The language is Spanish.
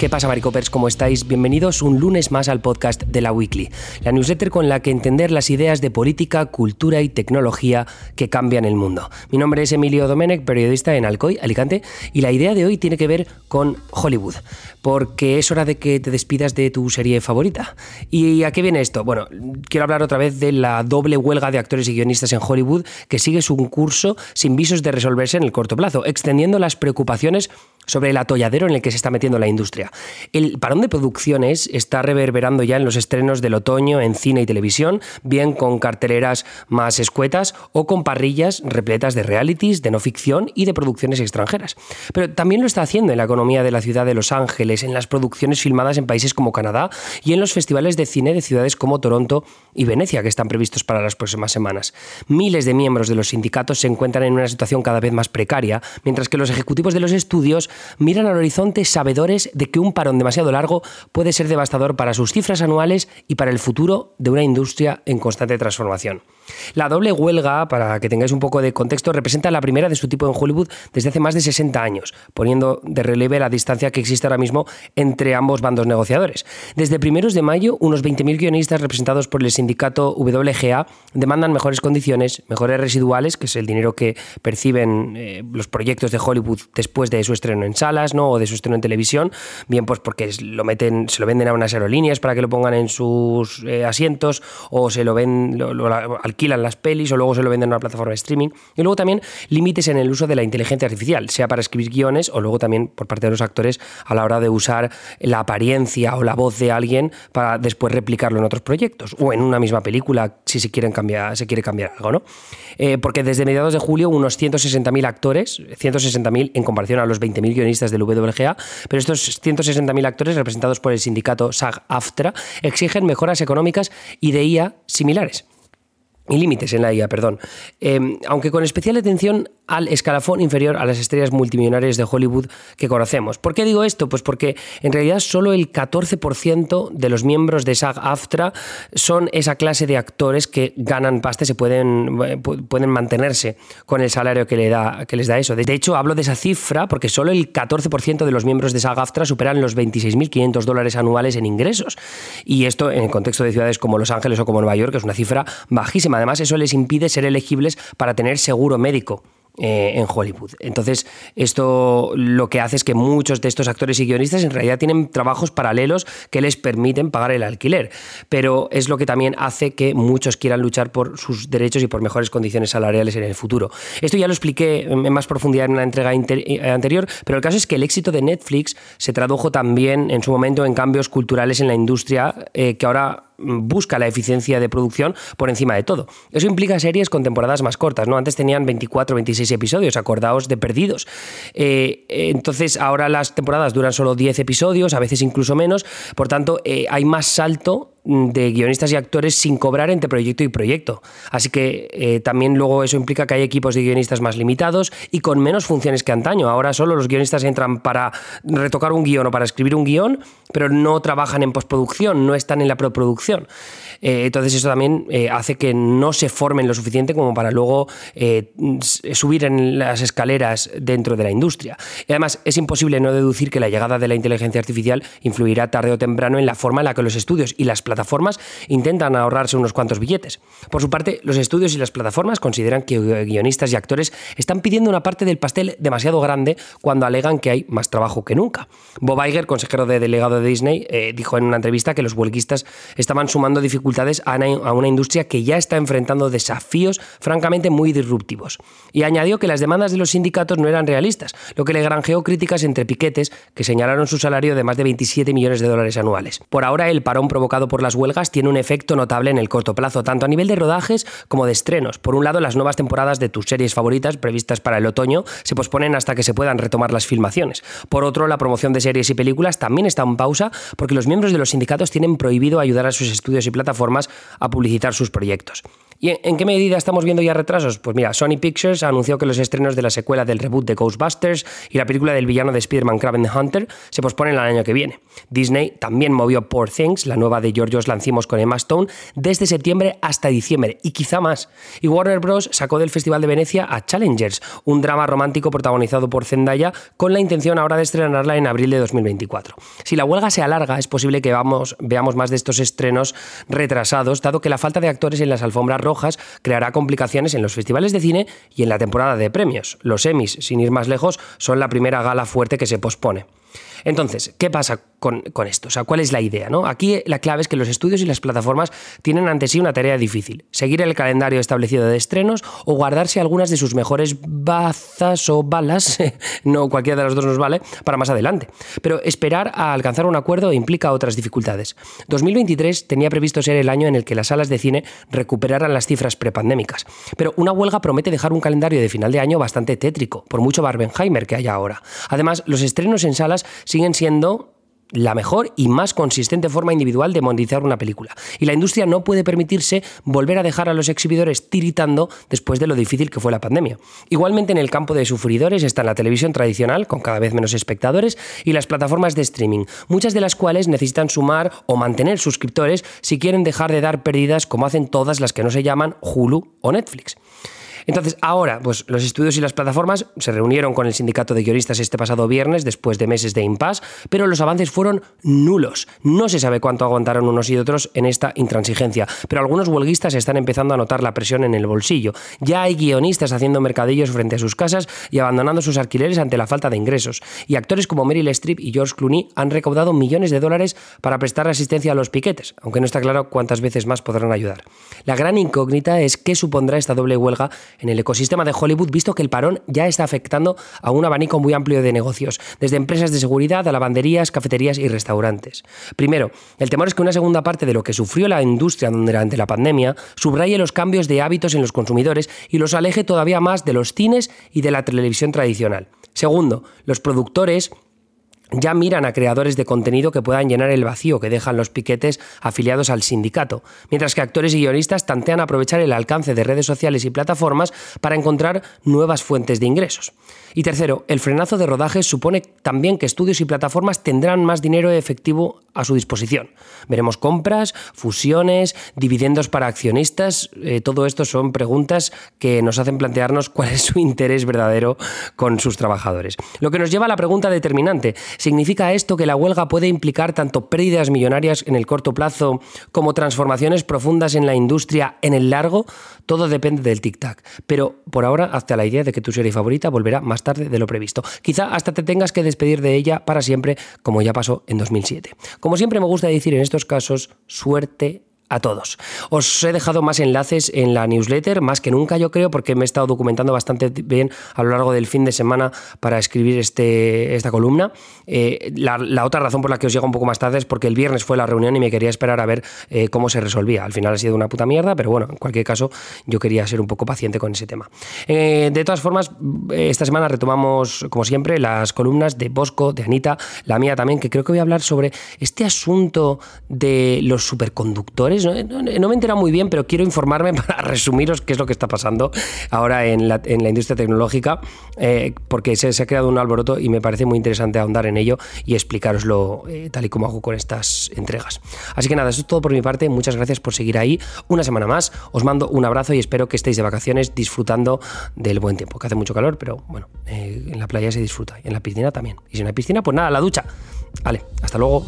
¿Qué pasa, Maricopers? ¿Cómo estáis? Bienvenidos un lunes más al podcast de la Weekly, la newsletter con la que entender las ideas de política, cultura y tecnología que cambian el mundo. Mi nombre es Emilio Domenech, periodista en Alcoy, Alicante, y la idea de hoy tiene que ver con Hollywood, porque es hora de que te despidas de tu serie favorita. ¿Y a qué viene esto? Bueno, quiero hablar otra vez de la doble huelga de actores y guionistas en Hollywood que sigue su curso sin visos de resolverse en el corto plazo, extendiendo las preocupaciones sobre el atolladero en el que se está metiendo la industria. El parón de producciones está reverberando ya en los estrenos del otoño en cine y televisión, bien con carteleras más escuetas o con parrillas repletas de realities, de no ficción y de producciones extranjeras. Pero también lo está haciendo en la economía de la ciudad de Los Ángeles, en las producciones filmadas en países como Canadá y en los festivales de cine de ciudades como Toronto y Venecia, que están previstos para las próximas semanas. Miles de miembros de los sindicatos se encuentran en una situación cada vez más precaria, mientras que los ejecutivos de los estudios miran al horizonte sabedores de que un parón demasiado largo puede ser devastador para sus cifras anuales y para el futuro de una industria en constante transformación. La doble huelga, para que tengáis un poco de contexto, representa la primera de su tipo en Hollywood desde hace más de 60 años, poniendo de relieve la distancia que existe ahora mismo entre ambos bandos negociadores. Desde primeros de mayo, unos 20.000 guionistas representados por el sindicato WGA demandan mejores condiciones, mejores residuales, que es el dinero que perciben eh, los proyectos de Hollywood después de su estreno en salas ¿no? o de su estreno en televisión, bien pues porque lo meten, se lo venden a unas aerolíneas para que lo pongan en sus eh, asientos o se lo ven, lo, alquilan las pelis o luego se lo venden a una plataforma de streaming. Y luego también límites en el uso de la inteligencia artificial, sea para escribir guiones o luego también por parte de los actores a la hora de usar la apariencia o la voz de alguien para después replicarlo en otros proyectos o en una misma película si se, quieren cambiar, se quiere cambiar algo. ¿no? Eh, porque desde mediados de julio unos 160.000 actores, 160.000 en comparación a los 20.000 guionistas del WGA, pero estos 160.000 actores representados por el sindicato SAG-AFTRA exigen mejoras económicas y de IA similares y límites en la IA, perdón. Em, aunque con especial atención al escalafón inferior a las estrellas multimillonarias de Hollywood que conocemos. ¿Por qué digo esto? Pues porque en realidad solo el 14% de los miembros de SAG-AFTRA son esa clase de actores que ganan pasta y se pueden, eh, pueden mantenerse con el salario que, le da, que les da eso. De hecho, hablo de esa cifra porque solo el 14% de los miembros de SAG-AFTRA superan los 26.500 dólares anuales en ingresos. Y esto en el contexto de ciudades como Los Ángeles o como Nueva York es una cifra bajísima. Además, eso les impide ser elegibles para tener seguro médico. Eh, en Hollywood. Entonces, esto lo que hace es que muchos de estos actores y guionistas en realidad tienen trabajos paralelos que les permiten pagar el alquiler, pero es lo que también hace que muchos quieran luchar por sus derechos y por mejores condiciones salariales en el futuro. Esto ya lo expliqué en más profundidad en una entrega eh, anterior, pero el caso es que el éxito de Netflix se tradujo también en su momento en cambios culturales en la industria eh, que ahora busca la eficiencia de producción por encima de todo. Eso implica series con temporadas más cortas, ¿no? Antes tenían 24 o 26 episodios, acordaos de Perdidos. Eh, entonces ahora las temporadas duran solo 10 episodios, a veces incluso menos, por tanto eh, hay más salto de guionistas y actores sin cobrar entre proyecto y proyecto. Así que eh, también luego eso implica que hay equipos de guionistas más limitados y con menos funciones que antaño. Ahora solo los guionistas entran para retocar un guion o para escribir un guion, pero no trabajan en postproducción, no están en la preproducción. Eh, entonces eso también eh, hace que no se formen lo suficiente como para luego subir en las escaleras dentro de la industria. Y además es imposible no deducir que la llegada de la inteligencia artificial influirá tarde o temprano en la forma en la que los estudios y las plataformas intentan ahorrarse unos cuantos billetes. Por su parte, los estudios y las plataformas consideran que guionistas y actores están pidiendo una parte del pastel demasiado grande cuando alegan que hay más trabajo que nunca. Bob Iger, consejero de delegado de Disney, eh, dijo en una entrevista que los huelguistas estaban sumando dificultades a una, industria que ya está enfrentando desafíos francamente muy disruptivos. Y añadió que las demandas de los sindicatos no eran realistas, lo que le granjeó críticas entre piquetes que señalaron su salario de más de 27 millones de dólares anuales. Por ahora, el parón provocado por las huelgas tiene un efecto notable en el corto plazo, tanto a nivel de rodajes como de estrenos. Por un lado, las nuevas temporadas de tus series favoritas previstas para el otoño se posponen hasta que se puedan retomar las filmaciones. Por otro, la promoción de series y películas también está en pausa porque los miembros de los sindicatos tienen prohibido ayudar a sus estudios y plataformas a publicitar sus proyectos. ¿Y en, qué medida estamos viendo ya retrasos? Pues mira, Sony Pictures anunció que los estrenos de la secuela del reboot de Ghostbusters y la película del villano de Spider-Man Kraven the Hunter se posponen al año que viene. Disney también movió Poor Things, la nueva de George Lancimos con Emma Stone, desde septiembre hasta diciembre y quizá más. Y Warner Bros. sacó del Festival de Venecia a Challengers, un drama romántico protagonizado por Zendaya con la intención ahora de estrenarla en abril de 2024. Si la huelga se alarga, es posible que veamos más de estos estrenos retrasados, dado que la falta de actores en las alfombras creará complicaciones en los festivales de cine y en la temporada de premios. Los Emmys, sin ir más lejos, son la primera gala fuerte que se pospone. Entonces, ¿qué pasa con, esto? O sea, ¿cuál es la idea? ¿no? Aquí la clave es que los estudios y las plataformas tienen ante sí una tarea difícil. Seguir el calendario establecido de estrenos o guardarse algunas de sus mejores bazas o balas, no cualquiera de las dos nos vale, para más adelante. Pero esperar a alcanzar un acuerdo implica otras dificultades. 2023 tenía previsto ser el año en el que las salas de cine recuperaran las cifras prepandémicas. Pero una huelga promete dejar un calendario de final de año bastante tétrico, por mucho Barbenheimer que haya ahora. Además, los estrenos en salas siguen siendo la mejor y más consistente forma individual de monetizar una película. Y la industria no puede permitirse volver a dejar a los exhibidores tiritando después de lo difícil que fue la pandemia. Igualmente en el campo de sufridores está la televisión tradicional, con cada vez menos espectadores, y las plataformas de streaming, muchas de las cuales necesitan sumar o mantener suscriptores si quieren dejar de dar pérdidas como hacen todas las que no se llaman Hulu o Netflix. Entonces, ahora, pues los estudios y las plataformas se reunieron con el sindicato de guionistas este pasado viernes, después de meses de impasse, pero los avances fueron nulos. No se sabe cuánto aguantaron unos y otros en esta intransigencia, pero algunos huelguistas están empezando a notar la presión en el bolsillo. Ya hay guionistas haciendo mercadillos frente a sus casas y abandonando sus alquileres ante la falta de ingresos. Y actores como Meryl Streep y George Clooney han recaudado millones de dólares para prestar asistencia a los piquetes, aunque no está claro cuántas veces más podrán ayudar. La gran incógnita es qué supondrá esta doble huelga en el ecosistema de Hollywood, visto que el parón ya está afectando a un abanico muy amplio de negocios, desde empresas de seguridad a lavanderías, cafeterías y restaurantes. Primero, el temor es que una segunda parte de lo que sufrió la industria durante la pandemia subraye los cambios de hábitos en los consumidores y los aleje todavía más de los cines y de la televisión tradicional. Segundo, los productores ya miran a creadores de contenido que puedan llenar el vacío que dejan los piquetes afiliados al sindicato, mientras que actores y guionistas tantean aprovechar el alcance de redes sociales y plataformas para encontrar nuevas fuentes de ingresos. Y tercero, el frenazo de rodajes supone también que estudios y plataformas tendrán más dinero efectivo a su disposición. Veremos compras, fusiones, dividendos para accionistas. Eh, todo esto son preguntas que nos hacen plantearnos cuál es su interés verdadero con sus trabajadores. Lo que nos lleva a la pregunta determinante. ¿Significa esto que la huelga puede implicar tanto pérdidas millonarias en el corto plazo como transformaciones profundas en la industria en el largo? Todo depende del tic-tac. Pero por ahora, hasta la idea de que tu serie favorita volverá más tarde de lo previsto. Quizá hasta te tengas que despedir de ella para siempre, como ya pasó en 2007. Como siempre me gusta decir en estos casos, suerte a todos. Os he dejado más enlaces en la newsletter, más que nunca yo creo, porque me he estado documentando bastante bien a lo largo del fin de semana para escribir este, esta columna. Eh, la, otra razón por la que os llega un poco más tarde es porque el viernes fue la reunión y me quería esperar a ver eh, cómo se resolvía. Al final ha sido una puta mierda, pero bueno, en cualquier caso yo quería ser un poco paciente con ese tema. Eh, de todas formas, esta semana retomamos, como siempre, las columnas de Bosco, de Anita, la mía también, que creo que voy a hablar sobre este asunto de los superconductores no, me he enterado muy bien, pero quiero informarme para resumiros qué es lo que está pasando ahora en la, industria tecnológica, eh, porque se, ha creado un alboroto y me parece muy interesante ahondar en ello y explicaroslo eh, tal y como hago con estas entregas. Así que nada, eso es todo por mi parte. Muchas gracias por seguir ahí. Una semana más. Os mando un abrazo y espero que estéis de vacaciones disfrutando del buen tiempo, que hace mucho calor, pero bueno, eh, en la playa se disfruta y en la piscina también. Y si no hay piscina, pues nada, la ducha. Vale, hasta luego.